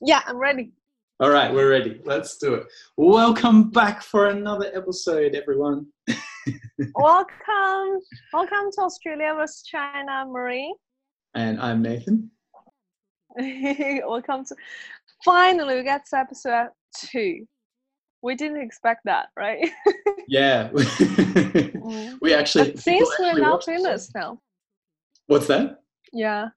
Yeah, I'm ready. All right, we're ready. Let's do it. Welcome back for another episode, everyone. welcome, welcome to Australia vs China, Marie. And I'm Nathan. welcome to. Finally, we got to episode two. We didn't expect that, right? yeah, Mm. we actually. But since we're actually now watch this. famous now, What's that? yeah.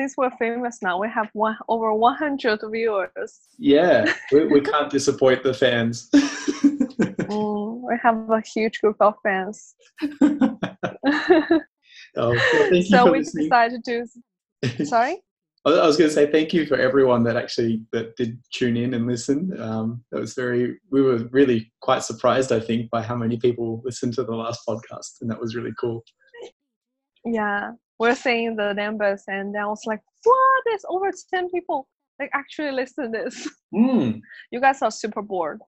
Since we're famous now, we have one over 100 viewers. Yeah, we, we can't disappoint the fans. Mm, we have a huge group of fans. oh, well, so we listening. decided to do. Sorry. I I was going to say thank you for everyone that actually that did tune in and listen. Um, that was very. We were really quite surprised, I think, by how many people listened to the last podcast, and that was really cool. Yeah, we're seeing the numbers, and then I was like, "What? There's over ten people like actually listen to this. Mm. You guys are super bored.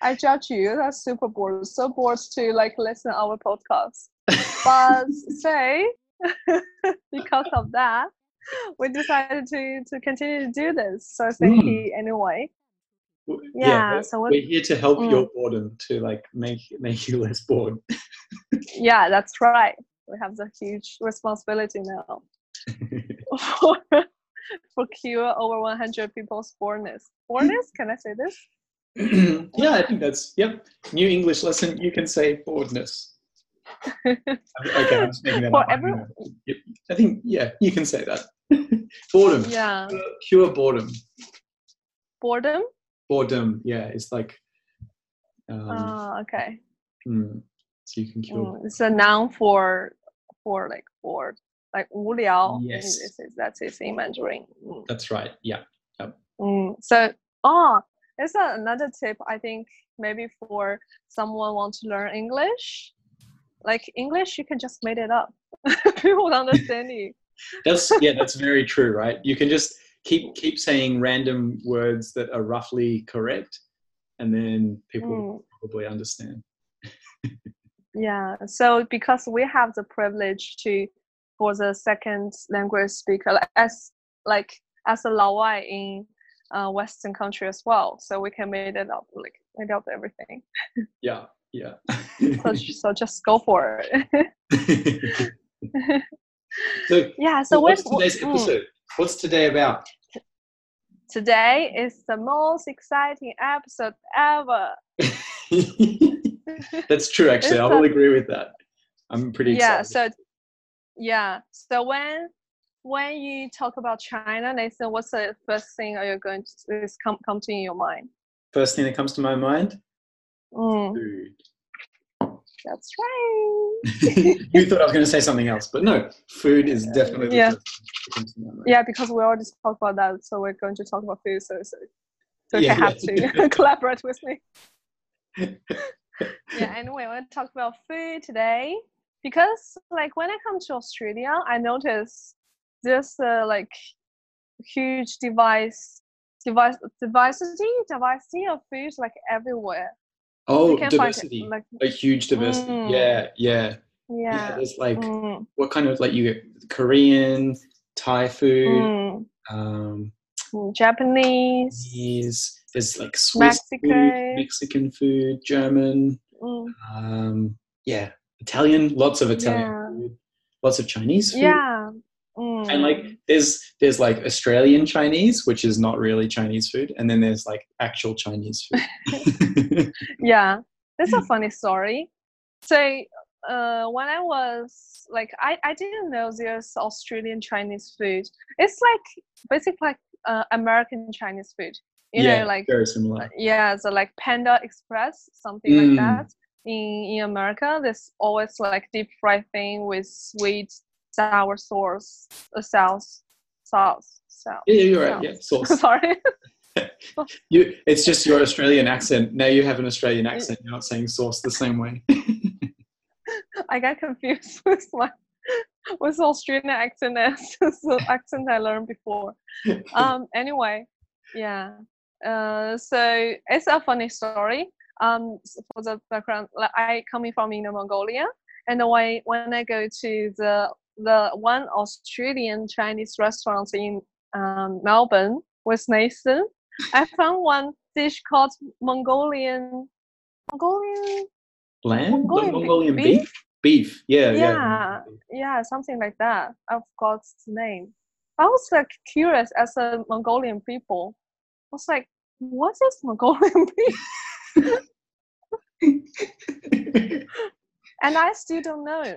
I judge you. That's super bored. So bored to like listen our podcast. But say because of that, we decided to to continue to do this. So thank Mm. you anyway. Yeah, we're- so what- we're here to help Mm. your boredom to like make make you less bored. Yeah, that's right. We have the huge responsibility now for, for cure over 100 people's boredness. Boredness? Can I say this? yeah, I think that's yep. New English lesson. You can say boredness. okay, I'm just making that For up. I every- I think yeah, you can say that. boredom. Yeah. Uh, Cure boredom. Boredom? Boredom. Yeah, it's like. Um, Oh, okay. hmm, so you can cure. Mm, it's a noun for for like bored. Like 无聊. Yes. Is, that's it in Mandarin. Mm. That's right. Yeah. Mm, so, oh, it's a, another tip. I think maybe for someone want to learn English, like English, you can just made it up. People would understand you. That's yeah, that's very true, right? You can just keep keep saying random words that are roughly correct, and then people Mm. probably understand. Yeah. So because we have the privilege to, for the second language speaker, like, as like as a Laowai in uh, Western country as well, so we can make it up, like make up everything. Yeah, yeah. So, so just go for it. so, yeah. So what's today's mm. What's today about? Today is the most exciting episode ever. That's true. Actually, I will agree with that. I'm pretty yeah. excited. So, yeah. So when when you talk about China, Nathan, what's the first thing are you going to is come come to in your mind? First thing that comes to my mind: Mm, food. That's right. you thought I was going to say something else, but no, food is definitely Yeah. first thing that comes to my mind. Yeah, because we already talked about that, so we're going to talk about food. So, so, so Yeah, you have yeah. to collaborate with me. yeah. Anyway, I want to talk about food today because, like, when I come to Australia, I notice there's uh, like huge device, device, diversity, diversity of food like everywhere. Oh, you can find diversity. like a huge diversity. Mm. Yeah, yeah, yeah. yeah. There's like Mm, what kind of like you get Korean, Thai food, mm, um, Japanese. Chinese. There's like Swiss food, Mexican. Mexican food, German. Mm, Um, yeah, Italian. Lots of Italian Yeah. food. Lots of Chinese food. yeah. Mm. And like there's there's like Australian Chinese, which is not really Chinese food, and then there's like actual Chinese food. yeah it's a funny story so uh when i was like i i didn't know there's australian chinese food it's like basically like uh, american chinese food you yeah, know like very uh, similar. yeah so like panda express something Mm. like that in in america there's always like deep fried thing with sweet sour sauce uh, sauce sauce sauce Yeah, yeah, you're right. Yeah, sauce. sorry You, it's just your Australian accent. Now you have an Australian accent. You're not saying sauce the same way. I got confused with my with Australian accent and the accent I learned before. Um. Anyway, yeah. Uh. So it's a funny story. Um. For the background, like I coming from Inner Mongolia, and when when I go to the the one Australian Chinese restaurant in um, Melbourne with Nathan, I found one dish called Mongolian Mongolian Lamb? Mongolian Mongolian beef? beef? Beef, yeah, yeah. yeah, yeah, something like that. I forgot the name. I was like curious as a Mongolian people. I was like, what is Mongolian beef? And I still don't know.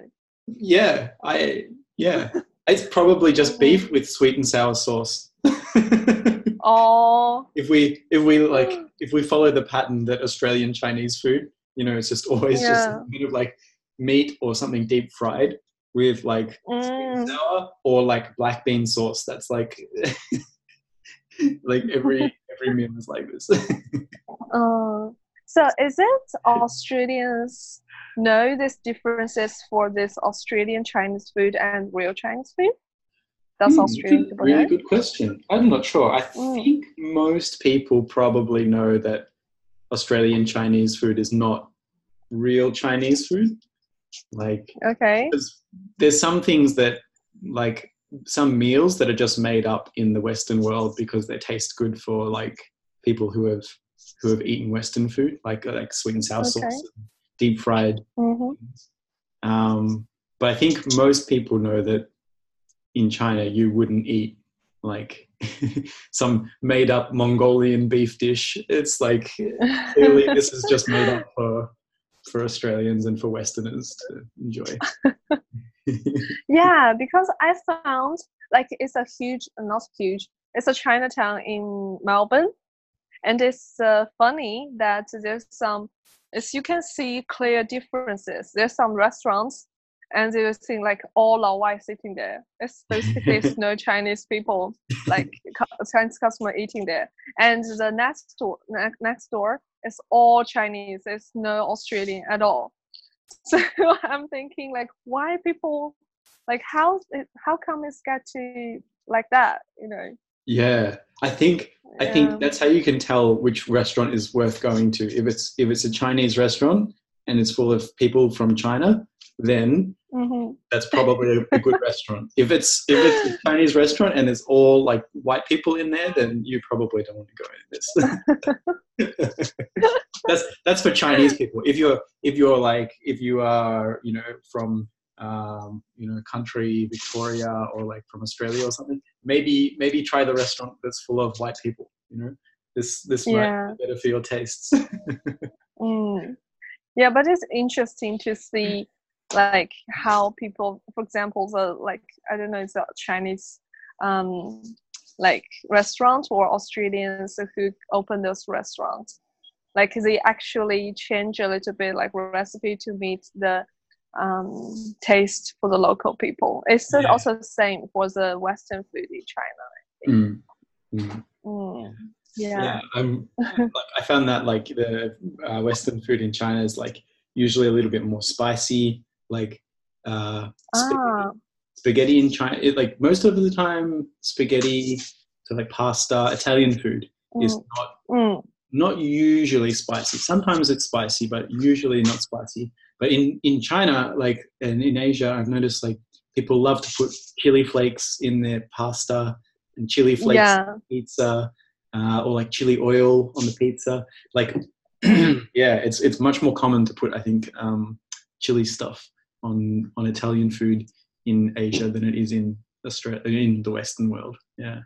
Yeah, I yeah. It's probably just beef with sweet and sour sauce. Oh, if we if we like if we follow the pattern that Australian Chinese food, you know, it's just always just Yeah. kind of like meat or something deep fried with like sweet and mm, sour or like black bean sauce. That's like like every every meal is like this. uh, so is it Australians know these differences for this Australian Chinese food and real Chinese food? That's Hmm, Australian really good question. I'm not sure. I Mm. think most people probably know that Australian Chinese food is not real Chinese food. Like Okay. there's, there's some things that like some meals that are just made up in the western world because they taste good for like people who have who have eaten western food like like sweet and sour Okay. sauce deep fried hmm um, but i think most people know that in china you wouldn't eat like some made up mongolian beef dish. It's like clearly this is just made up for for australians and for westerners to enjoy. Yeah, because I found like it's a huge, not huge, it's a Chinatown in Melbourne, and it's uh, funny that there's some, as you can see clear differences. There's some restaurants, and you see like all Lao Wai sitting there. It's basically no Chinese people, like Chinese customer eating there, and the next door, ne- next door is all Chinese. There's no Australian at all. So I'm thinking like, why people like how how come it's got to like that? You know? Yeah i think I think that's how you can tell which restaurant is worth going to. If it's if it's a Chinese restaurant and it's full of people from China, then Mhm. that's probably a, a good restaurant. If it's if it's a Chinese restaurant and it's all like white people in there, then you probably don't want to go in this. that's that's for Chinese people. If you're if you're like if you are you know from um, you know country Victoria or like from Australia or something, maybe maybe try the restaurant that's full of white people. You know, this this might be better for your tastes. Mm. Yeah, but it's interesting to see like how people, for example, the like I don't know, the Chinese um like restaurant or Australians who open those restaurants. Like they actually change a little bit like recipe to meet the um taste for the local people. It's Yeah. also the same for the Western food in China. Mm. Mm. Mm. yeah, Yeah. I'm, like, I found that like the uh, Western food in China is like usually a little bit more spicy. Like uh, spaghetti, Ah, spaghetti in China, it, like most of the time, spaghetti, so like pasta, Italian food is mm, not mm. not usually spicy. Sometimes it's spicy, but usually not spicy. But in in China, like and in Asia, I've noticed like people love to put chili flakes in their pasta and chili flakes Yeah. pizza uh, or like chili oil on the pizza. Like, yeah, it's it's much more common to put I think um, chili stuff on on Italian food in Asia than it is in Australia in the Western world. Yeah.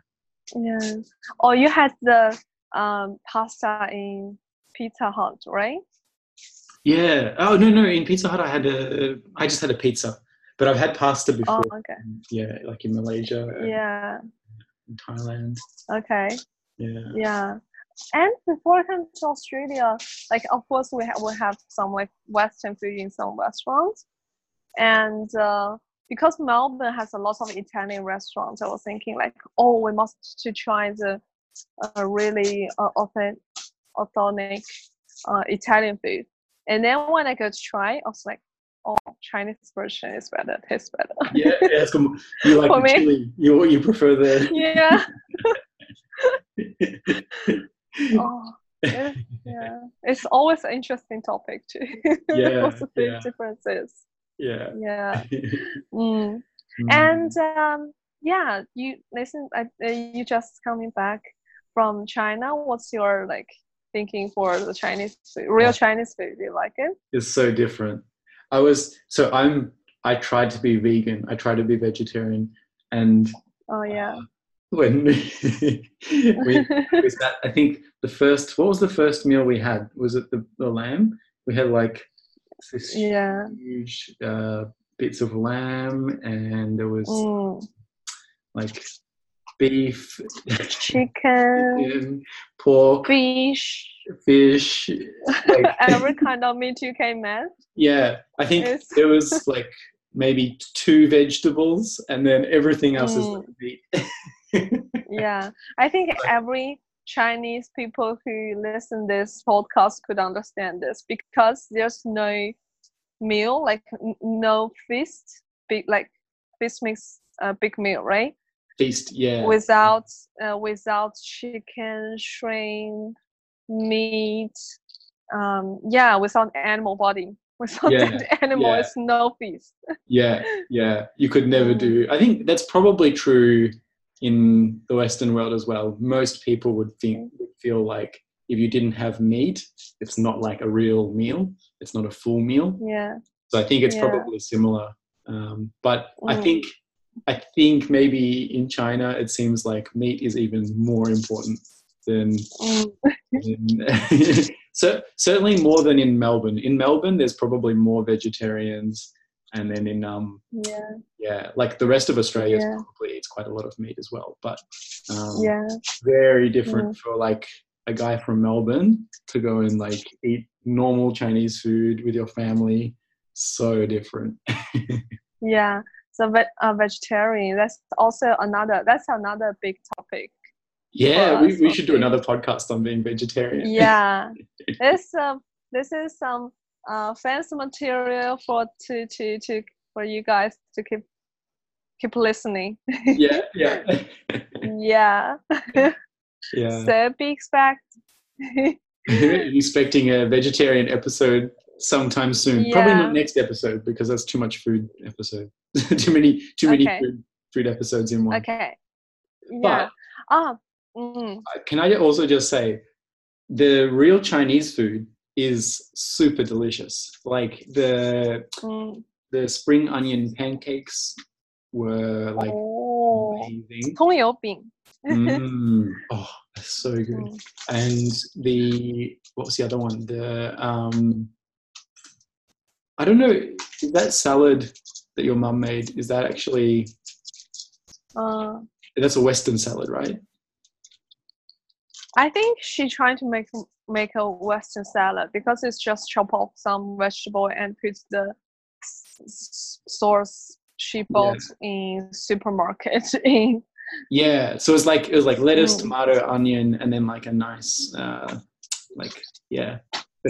Yeah. Oh, you had the um pasta in Pizza Hut, right? Yeah. Oh no no! In Pizza Hut, I had a I just had a pizza, but I've had pasta before. Oh, before. okay. Yeah, like in Malaysia, Yeah. in Thailand. Okay. Yeah. Yeah. And before I came to Australia, like of course we have we have some like Western food in some restaurants, and uh, because Melbourne has a lot of Italian restaurants, I was thinking like, oh, we must to try the uh, really uh, authentic, authentic uh, Italian food. And then when I go to try, I was like, oh, Chinese version is better, tastes better. Yeah, yeah. It's. You like For the chili? You you prefer the? yeah. oh, it- yeah. It's always an interesting topic too. Yeah, What's the big yeah. differences? yeah. Yeah. Mm. Mm. And um, yeah, you listen. Uh, uh, you just coming back from China. What's your like thinking for the Chinese food, real. Chinese food? Do you like it? it's so different. I was so I'm I tried to be vegan. I tried to be vegetarian, and Oh yeah. when we, was that I think the first what was the first meal we had? Was it the, the lamb? We had like this yeah. huge uh, bits of lamb, and there was Mm. like beef, Chicken, chicken, pork, fish, fish. Like, every kind of meat you can imagine. yeah, I think It's- there was like maybe two vegetables, and then everything else is Mm. like meat. yeah i think every chinese people who listen this podcast could understand this because there's no meal like n- no feast big like feast makes a big meal right Feast, yeah. without uh, without chicken shrimp meat um yeah without animal body without Yeah, that animal yeah. it's no feast yeah yeah you could never Mm. do i think that's probably true in the western world as well most people would Mm. think would feel like if you didn't have meat it's not like a real meal it's not a full meal yeah so i think it's Yeah. probably similar um, but i Mm. think i think maybe in china it seems like meat is even more important than Mm, in, so certainly more than in melbourne in melbourne there's probably more vegetarians and then in um yeah yeah, like the rest of Australia Yeah. probably eats quite a lot of meat as well, but um, yeah very different for like a guy from Melbourne to go and like eat normal Chinese food with your family. So different. Yeah, so ve- uh, vegetarian. That's also another. That's another big topic. yeah, we, we should do another podcast on being vegetarian. Yeah, this um this is some uh fancy material for to to to for you guys to keep keep listening. yeah, yeah, yeah. yeah. So be expect. Expecting a vegetarian episode sometime soon. Probably Yeah. not next episode because that's too much food episode. too many, too many Okay. food, food episodes in one. okay. Yeah. Ah. Mm, can I also just say the real Chinese food is super delicious. Like the mm. the spring onion pancakes were like oh. amazing. 葱油饼. Mm. Oh, that's so good. Mm. And the what was the other one? The um I don't know, is that salad that your mum made, is that actually Uh, that's a Western salad, right? I think she trying to make make a Western salad because it's just chop off some vegetable and put the sauce she bought in supermarket in. Yeah. So it's like it was like lettuce, Mm. tomato, onion, and then like a nice uh like yeah.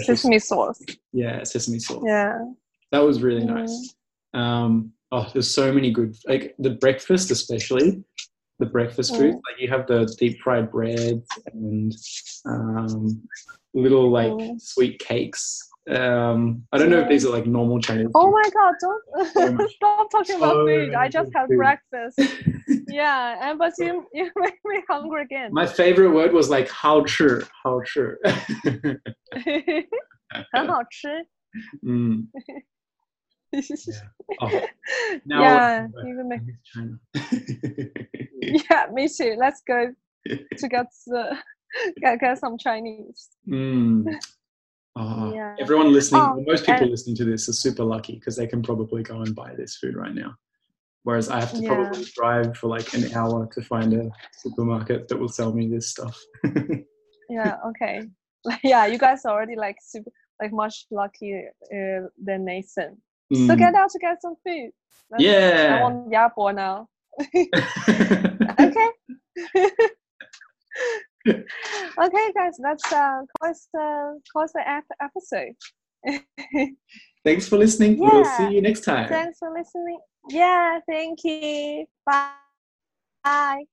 Sesame sauce. yeah, sesame sauce. Yeah. That was really Mm. nice. Um, oh, there's so many good, like the breakfast, especially the breakfast Mm. food. Like you have the deep fried bread and um, little like Mm. sweet cakes. Um, I don't know if these are like normal Chinese. Oh my god, So don't much- stop talking about so food. I many just good had food. breakfast. Yeah, and but you you make me hungry again. My favorite word was like how chi, how chi. 很好吃。 mm. Oh, now yeah, I even make miss China. Yeah, me too. Let's go to get the get, get some Chinese. Mm. Oh, Yeah. Everyone listening, Oh, most people and- listening to this are super lucky because they can probably go and buy this food right now. Whereas I have to Yeah. probably drive for like an hour to find a supermarket that will sell me this stuff. Yeah, okay. yeah, you guys are already like super like much luckier uh, than Nathan. So Mm. get out to get some food. I yeah. want Yabo now. okay. Okay, guys, that's uh, close the close the episode. Thanks for listening. We'll see you next time. Thanks for listening. Yeah, thank you. Bye. Bye.